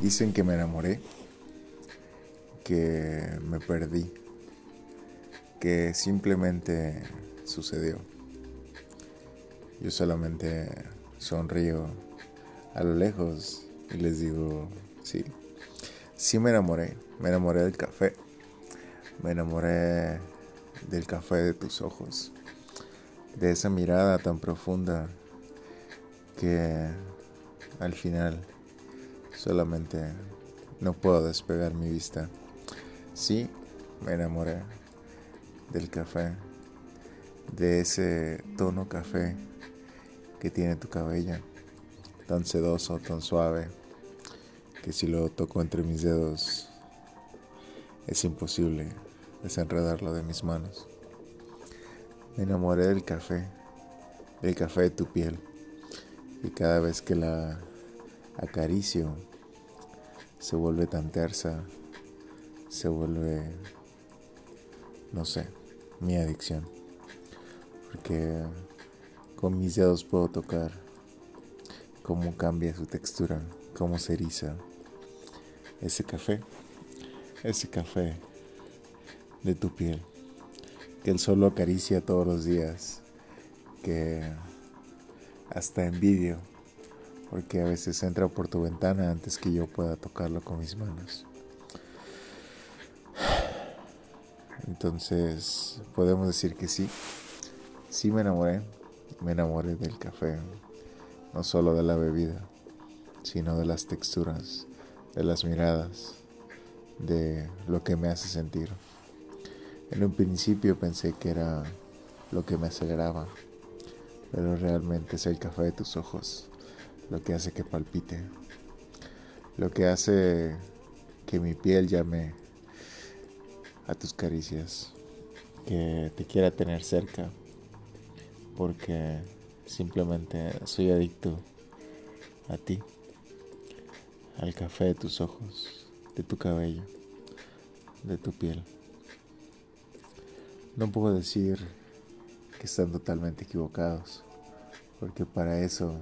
Dicen que me enamoré, que me perdí, que simplemente sucedió. Yo solamente sonrío a lo lejos y les digo, sí, sí me enamoré, me enamoré del café, me enamoré del café de tus ojos, de esa mirada tan profunda que al final solamente no puedo despegar mi vista. Sí, me enamoré del café, de ese tono café que tiene tu cabello, tan sedoso, tan suave, que si lo toco entre mis dedos es imposible desenredarlo de mis manos. Me enamoré del café, del café de tu piel, y cada vez que la acaricio se vuelve tan tersa, se vuelve, no sé, mi adicción. Porque con mis dedos puedo tocar cómo cambia su textura, cómo se eriza ese café, ese café de tu piel, que el sol acaricia todos los días, que hasta envidio, porque a veces entra por tu ventana antes que yo pueda tocarlo con mis manos. Entonces, podemos decir que sí, sí me enamoré, me enamoré del café, no solo de la bebida, sino de las texturas, de las miradas, de lo que me hace sentir. En un principio pensé que era lo que me aceleraba, pero realmente es el café de tus ojos lo que hace que palpite, lo que hace que mi piel llame a tus caricias, que te quiera tener cerca, porque simplemente soy adicto a ti, al café de tus ojos, de tu cabello, de tu piel. No puedo decir que están totalmente equivocados, porque para eso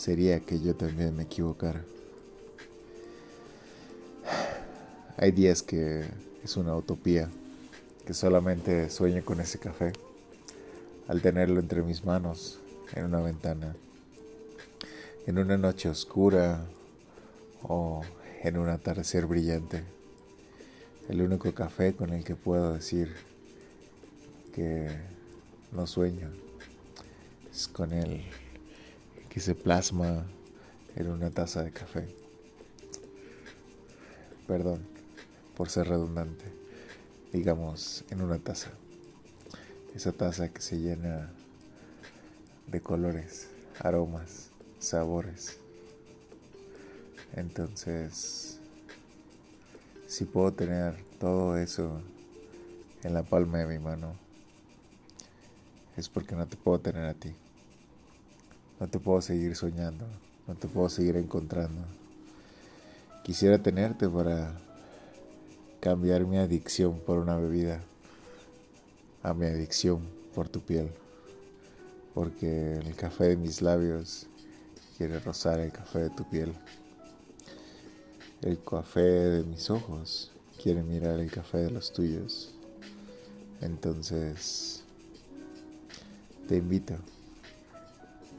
sería que yo también me equivocara. Hay días que es una utopía, que solamente sueño con ese café, al tenerlo entre mis manos, en una ventana, en una noche oscura o en un atardecer brillante. El único café con el que puedo decir que no sueño es con él que se plasma en una taza de café. Perdón por ser redundante. Digamos, en una taza. Esa taza que se llena de colores, aromas, sabores. Entonces, si puedo tener todo eso en la palma de mi mano, es porque no te puedo tener a ti. No te puedo seguir soñando, no te puedo seguir encontrando. Quisiera tenerte para cambiar mi adicción por una bebida a mi adicción por tu piel. Porque el café de mis labios quiere rozar el café de tu piel. El café de mis ojos quiere mirar el café de los tuyos. Entonces, te invito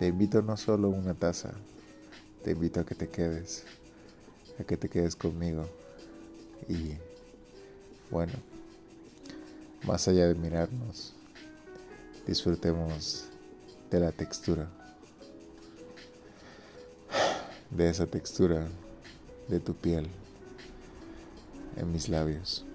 te invito no solo una taza, te invito a que te quedes, a que te quedes conmigo. Y bueno, más allá de mirarnos, disfrutemos de la textura, de esa textura de tu piel en mis labios.